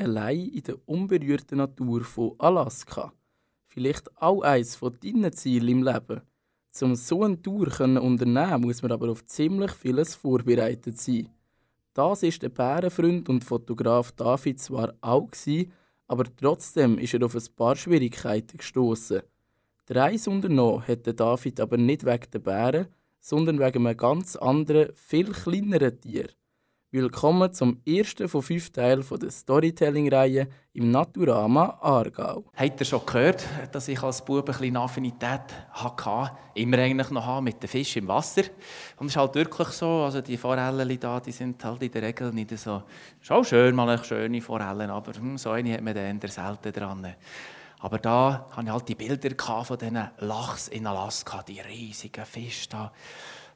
allein in der unberührten Natur von Alaska. Vielleicht auch eines von deinen Zielen im Leben. Um so eine Tour zu unternehmen, muss man aber auf ziemlich vieles vorbereitet sein. Das ist der Bärenfreund und Fotograf David zwar auch, gewesen, aber trotzdem ist er auf ein paar Schwierigkeiten gestoßen. Die Reise unternommen hat David aber nicht wegen der Bären, sondern wegen einem ganz anderen, viel kleineren Tier. Willkommen zum ersten von fünf Teilen der Storytelling-Reihe im Naturama Aargau. Habt ihr schon gehört, dass ich als Bub ein bisschen Affinität hatte, immer eigentlich noch mit den Fischen im Wasser? Und es ist halt wirklich so, also die Forellen da, die sind halt in der Regel nicht so, schon schön, mal eine schöne Forellen, aber hm, so eine hat man dann selten dran. Aber da hatte ich halt die Bilder von diesen Lachs in Alaska, die riesigen Fische da.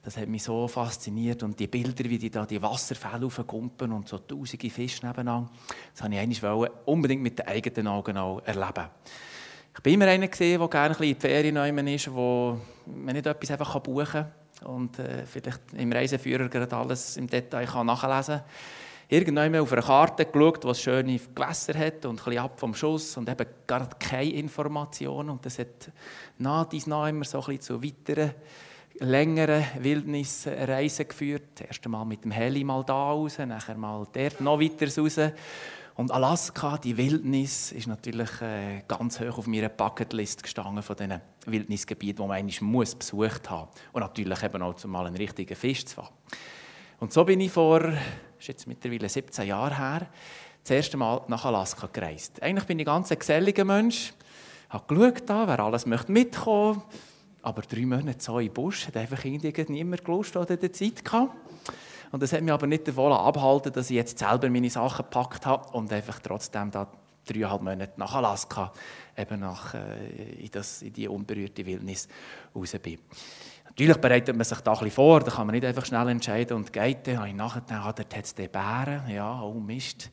Das hat mich so fasziniert. Und die Bilder, wie die da die Wasserfälle aufkumpen und so tausende Fische nebeneinander, das wollte ich eigentlich unbedingt mit den eigenen Augen auch erleben. Ich bin immer einer gesehen, der gerne ein bisschen in die Ferien ist, wo man nicht etwas einfach buchen kann und äh, vielleicht im Reiseführer gerade alles im Detail kann nachlesen kann. Irgendwann auf einer Karte geschaut, was schöne Gewässer hat und ein bisschen ab vom Schuss und eben gar keine Informationen. Und das hat nach dies nach immer so ein bisschen zu weiteren längere Wildnisreisen geführt. Das erste Mal mit dem Heli mal da raus, nachher mal dort noch weiter raus. Und Alaska, die Wildnis, ist natürlich äh, ganz hoch auf meiner Bucketlist gestanden von diesen Wildnisgebieten, die man eigentlich muss besucht haben Und natürlich eben auch mal einen richtigen Fisch zu fangen. Und so bin ich vor, ist jetzt mittlerweile 17 Jahren her, das erste Mal nach Alaska gereist. Eigentlich bin ich ein ganz geselliger Mensch, habe geschaut, wer alles mitkommen möchte aber drei Monate so im Busch hat einfach niemand gelust oder die Zeit gehabt. Und das hat mich aber nicht davon abgehalten, dass ich jetzt selber meine Sachen gepackt habe und einfach trotzdem da dreieinhalb Monate nach Alaska, eben nach, äh, in, das, in die unberührte Wildnis raus bin. Natürlich bereitet man sich da ein bisschen vor, da kann man nicht einfach schnell entscheiden und geht dann. Ich nachher ah, hat es den Bären, ja, oh Mist.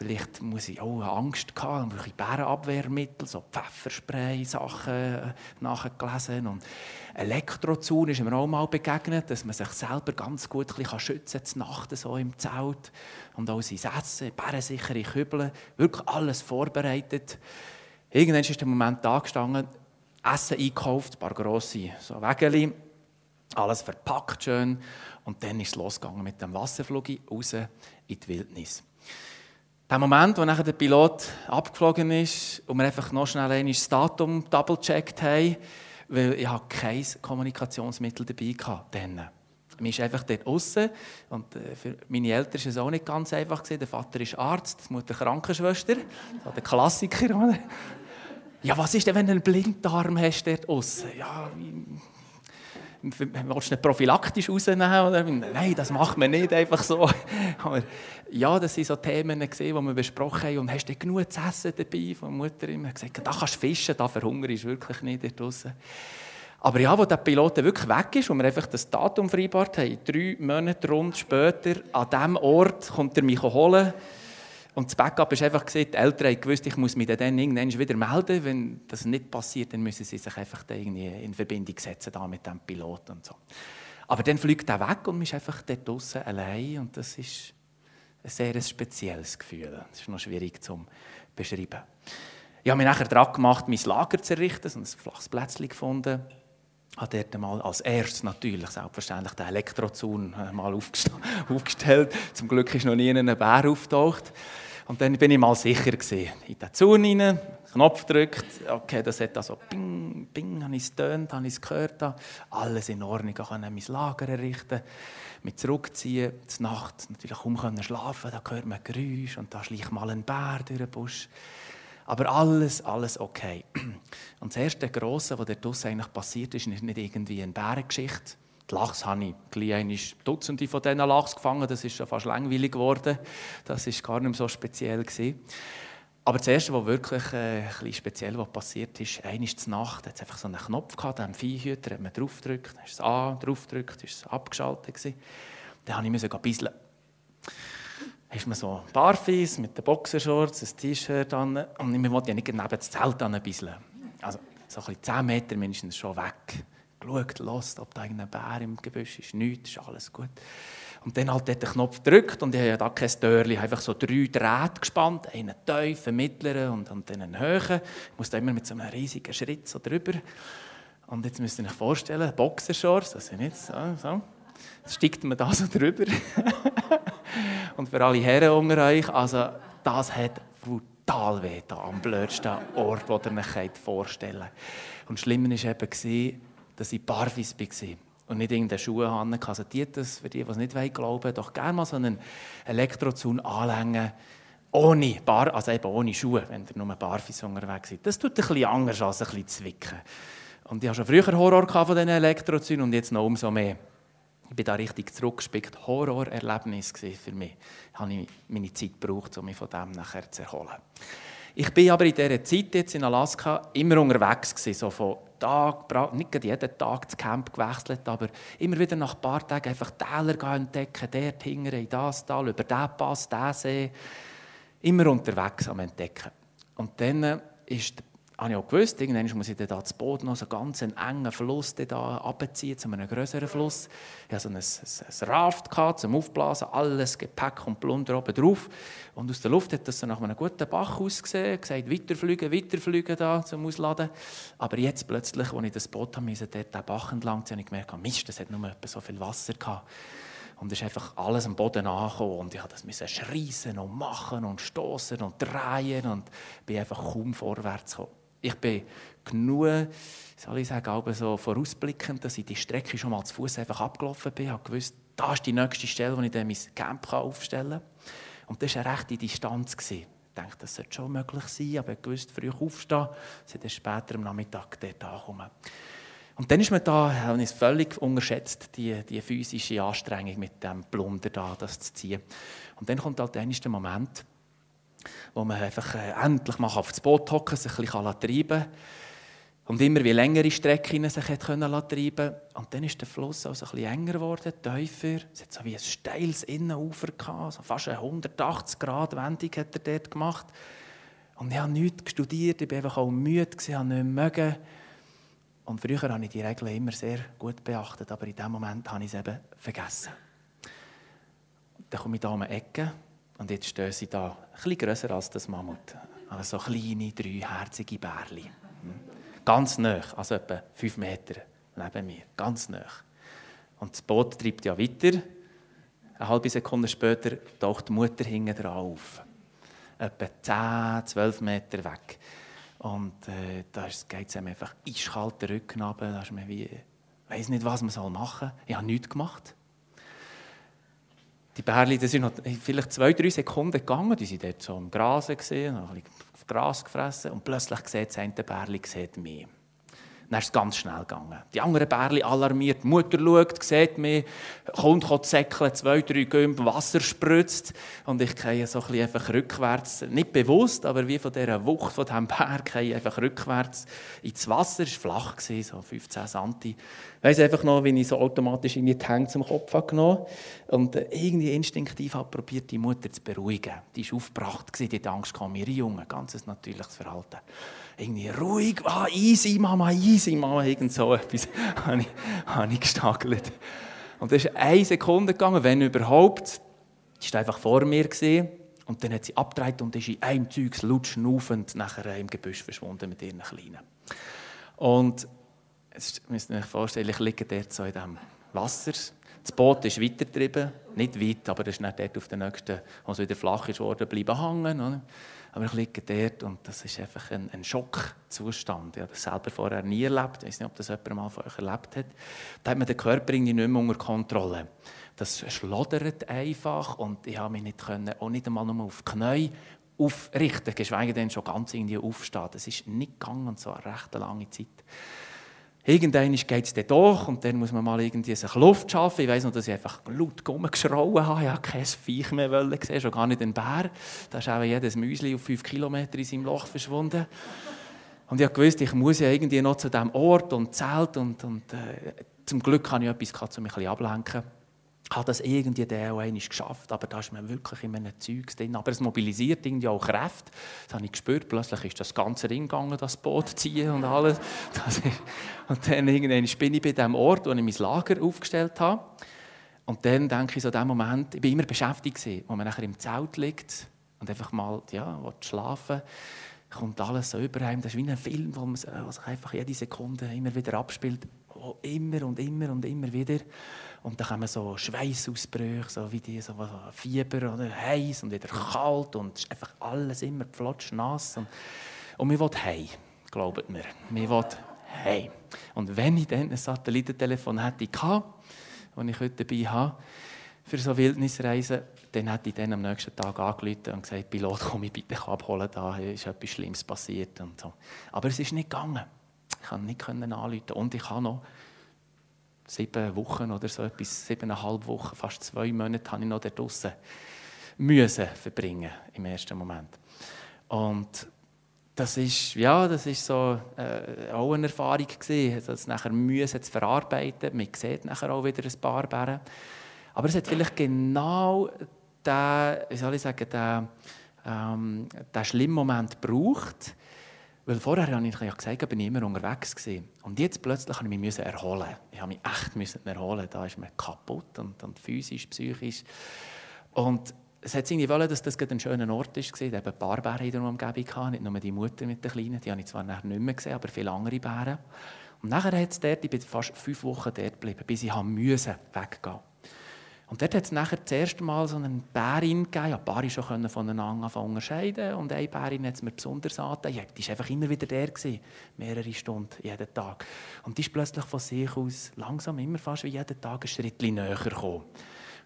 Vielleicht muss ich auch Angst haben, ein Bärenabwehrmittel, so Pfefferspray, Sachen äh, nachgelesen. Und Elektrozaun ist mir auch mal begegnet, dass man sich selber ganz gut ein schützen kann, Nacht so im Zelt. Und auch sein Essen, bärensichere Kübel, wirklich alles vorbereitet. Irgendwann ist der Moment da gestanden, Essen eingekauft, ein paar grosse so Wägeli, alles verpackt schön. Und dann ist es losgegangen mit dem Wasserflug raus in die Wildnis. Der Moment, wo nachher der Pilot abgeflogen ist und wir einfach noch schnell das Datum double-checkt haben, weil ich kein Kommunikationsmittel dabei hatte. Man ist einfach dort außen und äh, für meine Eltern war es auch nicht ganz einfach. Der Vater ist Arzt, die Mutter Krankenschwester, so der Klassiker. Ja, was ist denn, wenn du einen Blinddarm hast dort außen? Ja, willst du nicht prophylaktisch rausnehmen? Nein, das macht man nicht einfach so. Aber ja, das waren so Themen, die wir besprochen haben. Und hast du genug zu essen dabei? Von Mutter immer gesagt, da kannst du fischen, da verhungerst du wirklich nicht dort. Aber ja, wo der Pilot wirklich weg ist und wir einfach das Datum vereinbart haben, drei Monate rund später, an diesem Ort kommt er mich holen. Und das Backup ist einfach die Eltern haben gewusst, ich muss mich dann irgendwann wieder melden. Wenn das nicht passiert, dann müssen sie sich einfach irgendwie in Verbindung setzen da mit dem Pilot und so. Aber dann fliegt er weg und man ist einfach dort draußen allein und das ist ein sehr spezielles Gefühl. Das ist noch schwierig zu beschreiben. Ich habe mich nachher daran gemacht, mein Lager zu errichten, so ein flaches Plätzchen gefunden. Habe dort mal als erstes natürlich selbstverständlich den Elektrozaun äh, mal aufgestellt. Zum Glück ist noch nie ein Bär auftaucht. Und dann bin ich mal sicher gewesen. In den Zaun rein, Knopf gedrückt, okay, das hat also ping, ping, habe ich es getönt, habe ich es gehört, alles in Ordnung, ich konnte mein Lager errichten, mich zurückziehen, zur Nacht natürlich kaum schlafen, da hört man Geräusche und da schleicht mal ein Bär durch den Busch. Aber alles, alles okay. Und das erste Grosse, was dort eigentlich passiert ist, ist nicht irgendwie eine Bärengeschichte, die Lachs habe ich gleich Dutzende von diesen Lachs gefangen. Das ist schon fast langweilig geworden. Das war gar nicht mehr so speziell. Gewesen. Aber das Erste, was wirklich äh, ein speziell was passiert ist, einmal zur Nacht, hat es einfach so einen Knopf gehabt, am Viehhüter, hat man draufgedrückt, dann ist es an, draufgedrückt, ist es abgeschaltet gewesen. Dann musste ich ein bisschen ist man so barfuß mit den Boxershorts, ein T-Shirt an und ich wollte ja nicht neben das Zelt ein bisschen. Also so ein bisschen 10 Meter mindestens schon weg geschaut, los, ob da irgendein Bär im Gebüsch ist. Nichts, ist alles gut. Und dann halt den Knopf gedrückt und ich habe ja da kein Dörrli, einfach so drei Drähte gespannt, einen tiefen, einen mittleren und, und einen höheren. Ich musste immer mit so einem riesigen Schritt so drüber. Und jetzt müsst ihr euch vorstellen, Boxershorts, das sind jetzt so, so. Jetzt steigt man da so drüber. und für alle Herren unter euch, also das hat brutal weh da am blödsten Ort, den ihr euch vorstellen könnt. Und das Schlimme war eben, dass ich barfuß war und nicht irgendeine Schuhe haben. Also die das, für die, die es nicht glauben wollen, doch gerne mal so einen Elektrozaun anlängen, ohne, Bar, also eben ohne Schuhe, wenn ihr nur barfuß unterwegs seid. Das tut bisschen anders als ein bisschen zwicken. Und ich hatte schon früher Horror von diesen Elektrozäunen und jetzt noch umso mehr. Ich bin da richtig zurückgespickt. Horrorerlebnis für mich. Ich habe meine Zeit gebraucht, um mich von dem nachher zu erholen. Ich bin aber in dieser Zeit jetzt in Alaska immer unterwegs gewesen, so von Tag, nicht jeden Tag das Camp gewechselt, aber immer wieder nach ein paar Tagen einfach Täler entdecken, dort hinten in das Tal, über diesen Pass, diesen See. Immer unterwegs am Entdecken. Und dann ist der habe ich auch gewusst, irgendwann muss ich dann das Boot noch so ganz einen engen Fluss da abziehen, zu einem größeren Fluss. Ich hatte so ein, ein, ein Raft gehabt, zum Aufblasen, alles Gepäck und Plunder oben drauf. Und aus der Luft hat das so nach einem guten Bach ausgesehen, gesagt, weiterfliegen, weiterfliegen da zum Ausladen. Aber jetzt plötzlich, als ich das Boot habe, musste dort den Bach entlang ziehen, habe ich gemerkt, Mist, das hat nur so viel Wasser gehabt. Und es ist einfach alles am Boden angekommen. Und ich musste das schreien und machen und stoßen und drehen und bin einfach kaum vorwärts gekommen. Ich bin genug, soll ich sagen, so vorausblickend, dass ich die Strecke schon mal zu Fuß einfach abgelaufen bin. Ich habe gewusst, da ist die nächste Stelle, wo ich dann mein Camp aufstellen kann. Und das war eine rechte Distanz. Ich dachte, das sollte schon möglich sein, aber ich wusste, früh aufstehen, sie dann später am Nachmittag dort ankommen. Und dann ist man da, habe ich es völlig unterschätzt, die, die physische Anstrengung mit dem Plunder da, das zu ziehen. Und dann kommt halt der Moment, wo man einfach äh, endlich mal das Boot hocken sich ein bisschen treiben kann. Und immer wie längere Strecken sich können treiben Und dann ist der Fluss also ein bisschen enger geworden, tiefer. Es hat so wie ein steiles Innenufer gehabt, so fast eine 180 Grad Wendung hat er dort gemacht. Und ich habe nichts studiert, ich war einfach auch müde, ich habe nicht mögen. Und früher habe ich die Regeln immer sehr gut beachtet, aber in dem Moment habe ich es eben vergessen. Dann komme ich hier um die Ecke und jetzt stehen sie da, bisschen grösser als das Mammut. Also so kleine, dreiherzige Bärli. Hm. Ganz nah, also etwa fünf Meter neben mir. Ganz nah. Und das Boot treibt ja weiter. Eine halbe Sekunde später taucht die Mutter hinten dran auf. Etwa 10, 12 Meter weg. Und äh, da geht es einfach eiskalt den Rücken runter. Da ist man wie, ich weiß nicht, was man machen soll. Ich habe nichts gemacht. Die Bärli, das sind noch vielleicht zwei, drei Sekunden gegangen. Die sind dort so im Gras gesehen, haben ein bisschen Gras gefressen und plötzlich sieht das eine Bärli sieht mich. Dann ist es ganz schnell gegangen. Die anderen Bärli alarmiert, die Mutter schaut, sieht mich, kommt, kommt säckeln, zwei, drei Gümpen, Wasser spritzt und ich gehe so ein einfach rückwärts, nicht bewusst, aber wie von dieser Wucht von diesem Bär, gehe einfach rückwärts ins Wasser. Es war flach, so 15 cm. Ich weiss einfach noch, wie ich so automatisch in die Hänge zum Kopf habe genommen und äh, irgendwie instinktiv habe probiert, die Mutter zu beruhigen. Die war aufgebracht, die Angst vor mir Junge, ganz natürliches Verhalten irgendwie ruhig, ah, easy, Mama, easy, Mama, irgend so etwas habe ich, habe ich gestagelt. Und das ist eine Sekunde gegangen, wenn überhaupt. Die war einfach vor mir. Gewesen. Und dann hat sie abgedreht und ist in einem Zeug lutschen und nachher im Gebüsch verschwunden mit ihren Kleinen. Und jetzt müsst ihr euch vorstellen, ich liege dort so in diesem Wasser. Das Boot ist weitergetrieben, nicht weit, aber das ist nicht dort auf der nächsten, wo es wieder flach ist worden, bleiben hängen. Oder? Aber ich liege dort und das ist einfach ein, ein Schockzustand. Ich habe das selber vorher nie erlebt. Ich weiß nicht, ob das jemand mal von euch erlebt hat. Da hat man den Körper irgendwie nicht mehr unter Kontrolle. Das schlottert einfach und ich habe mich nicht können, auch nicht einmal nur auf die Knie aufrichten, geschweige denn schon ganz irgendwie aufstehen. Das ist nicht gegangen und so eine recht lange Zeit. Irgendwann geht es dann durch und dann muss man mal irgendwie sich Luft schaffen. Ich weiß noch, dass ich einfach laut rumgeschrauen habe. Ich habe kein Viech mehr gesehen, schon gar nicht den Bär. Da ist auch jedes Müsli auf fünf Kilometer in seinem Loch verschwunden. Und ich wusste, ich muss ja irgendwie noch zu diesem Ort und Zelt und, und äh, zum Glück habe ich etwas, um mich ein bisschen ablenken habe das irgendwie der auch einmal geschafft, aber da ist man wirklich in einem Zeug drin. Aber es mobilisiert irgendwie auch Kräfte. Das habe ich gespürt. Plötzlich ist das ganze Ring gegangen, das Boot ziehen und alles. und dann irgendwann bin ich bei dem Ort, wo ich mein Lager aufgestellt habe. Und dann denke ich so, in dem Moment, ich war immer beschäftigt, gewesen, wo man nachher im Zelt liegt und einfach mal ja, schlafen kommt alles so über einem. Das ist wie ein Film, wo man sich einfach jede Sekunde immer wieder abspielt. Oh, immer und immer und immer wieder. Und dann kommen so Schweißausbrüche, so wie die, so Fieber oder heiß und wieder kalt und es ist einfach alles immer nass. Und, und mir will heim, glaubt mir. Mir will heim. Und wenn ich dann ein Satellitentelefon hätte, das ich heute dabei habe, für so Wildnisreisen, dann hätte ich dann am nächsten Tag angerufen und gesagt, Pilot, komm ich bitte abholen, da ist etwas Schlimmes passiert. Und so. Aber es ist nicht gegangen. Ich konnte nicht anrufen. Und ich habe noch sieben Wochen oder so etwas, siebeneinhalb Wochen, fast zwei Monate, habe ich noch da draussen müssen verbringen im ersten Moment. Und das ist, ja, das ist so äh, auch eine Erfahrung gewesen, das nachher müssen zu verarbeiten. Man sieht nachher auch wieder ein paar Bären. Aber es hat vielleicht genau den, wie soll ich sagen, den, ähm, den schlimmen Moment gebraucht, weil vorher habe ich ja gesagt, bin ich immer unterwegs gewesen. Und jetzt plötzlich musste ich mich erholen. Ich habe mich echt erholen. Da ist man kaputt und, und physisch, psychisch. Und es hat irgendwie wollen, dass das ein schöner Ort war. Eben ein paar Bären in der Umgebung nicht nur die Mutter mit den Kleinen, die habe ich zwar nicht mehr gesehen, aber viele andere Bären. Und nachher hat es dort, ich bin fast fünf Wochen dort geblieben, bis ich weggehen musste. Und dort hat es nachher das erste Mal so eine Bärin gegeben. Ja, Paare schon voneinander unterscheiden Und eine Bärin hat es mir besonders angetan. die war einfach immer wieder der, gewesen, mehrere Stunden jeden Tag. Und die ist plötzlich von sich aus langsam immer fast wie jeden Tag ein Schritt näher gekommen.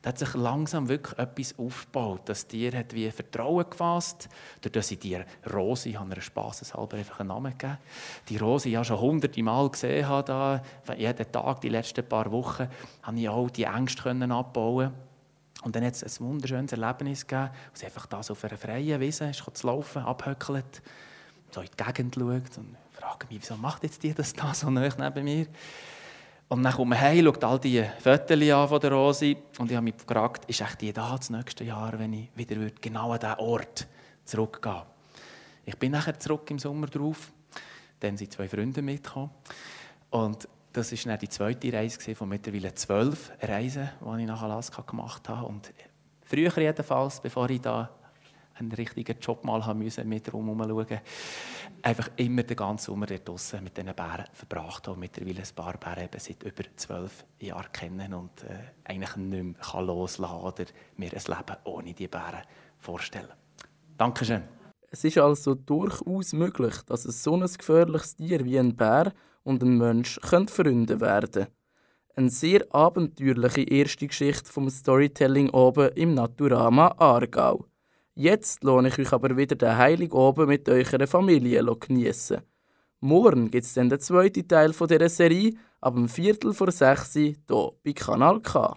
Da hat sich langsam wirklich etwas aufgebaut. Das Tier hat wie Vertrauen gefasst, dadurch dass ich die Rose, ich habe einer spaßeshalber einfach einen Namen gegeben, die Rose ja schon hunderte Mal gesehen habe, da, jeden Tag, die letzten paar Wochen, habe ich auch die Ängste abbauen und dann hat es ein wunderschönes Erlebnis gegeben, wo sie einfach da so auf einer freien Wiese zu laufen, abhöckelt, so in die Gegend schaut und fragt mich, wieso macht jetzt die das da so nah neben mir? Und dann kommt man heim, schaut all die Fotos an von der Rosi. Und ich habe mich gefragt, ist echt die da das nächste Jahr, wenn ich wieder genau an diesen Ort zurückgehen? Ich bin nachher zurück im Sommer drauf, dann sind zwei Freunde mitgekommen. Und das war dann die zweite Reise von mittlerweile zwölf Reisen, die ich nach Alaska gemacht habe. Und früher jedenfalls, bevor ich da einen richtigen Job mal haben müssen, mit rumschauen. Einfach immer den ganzen Sommer dort draussen mit diesen Bären verbracht habe. Mittlerweile ein paar Bären eben seit über zwölf Jahren kennen und äh, eigentlich nicht mehr kann loslassen oder mir ein Leben ohne die Bären vorstellen. Dankeschön. Es ist also durchaus möglich, dass ein so ein gefährliches Tier wie ein Bär und ein Mensch Freunde werden können. Eine sehr abenteuerliche erste Geschichte vom Storytelling oben im Naturama Aargau. Jetzt lohne ich euch aber wieder den Heilig oben mit eurer Familie geniessen. Morgen gibt es dann den zweiten Teil dieser Serie ab dem Viertel vor sechs hier bei Kanal K.